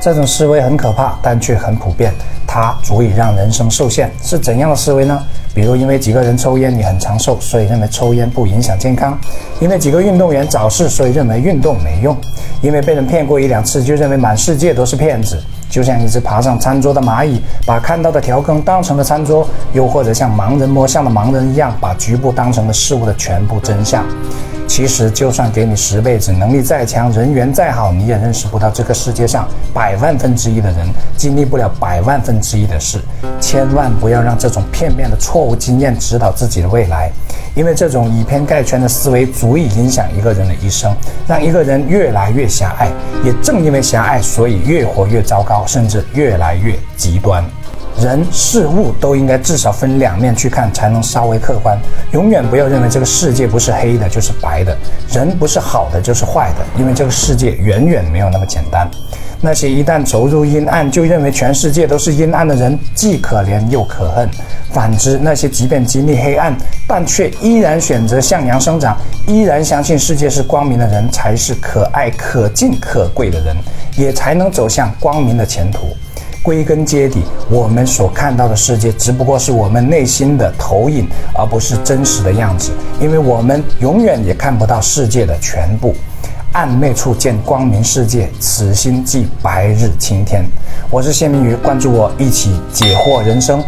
这种思维很可怕，但却很普遍，它足以让人生受限。是怎样的思维呢？比如，因为几个人抽烟你很长寿，所以认为抽烟不影响健康；因为几个运动员早逝，所以认为运动没用；因为被人骗过一两次，就认为满世界都是骗子。就像一只爬上餐桌的蚂蚁，把看到的调羹当成了餐桌；又或者像盲人摸象的盲人一样，把局部当成了事物的全部真相。其实，就算给你十辈子，能力再强，人缘再好，你也认识不到这个世界上百万分之一的人，经历不了百万分之一的事。千万不要让这种片面的错误无经验指导自己的未来，因为这种以偏概全的思维足以影响一个人的一生，让一个人越来越狭隘。也正因为狭隘，所以越活越糟糕，甚至越来越极端。人事物都应该至少分两面去看，才能稍微客观。永远不要认为这个世界不是黑的，就是白的；人不是好的，就是坏的。因为这个世界远远没有那么简单。那些一旦走入阴暗就认为全世界都是阴暗的人，既可怜又可恨。反之，那些即便经历黑暗，但却依然选择向阳生长，依然相信世界是光明的人，才是可爱、可敬、可贵的人，也才能走向光明的前途。归根结底，我们所看到的世界只不过是我们内心的投影，而不是真实的样子。因为我们永远也看不到世界的全部。暗昧处见光明世界，此心即白日晴天。我是谢明宇，关注我，一起解惑人生。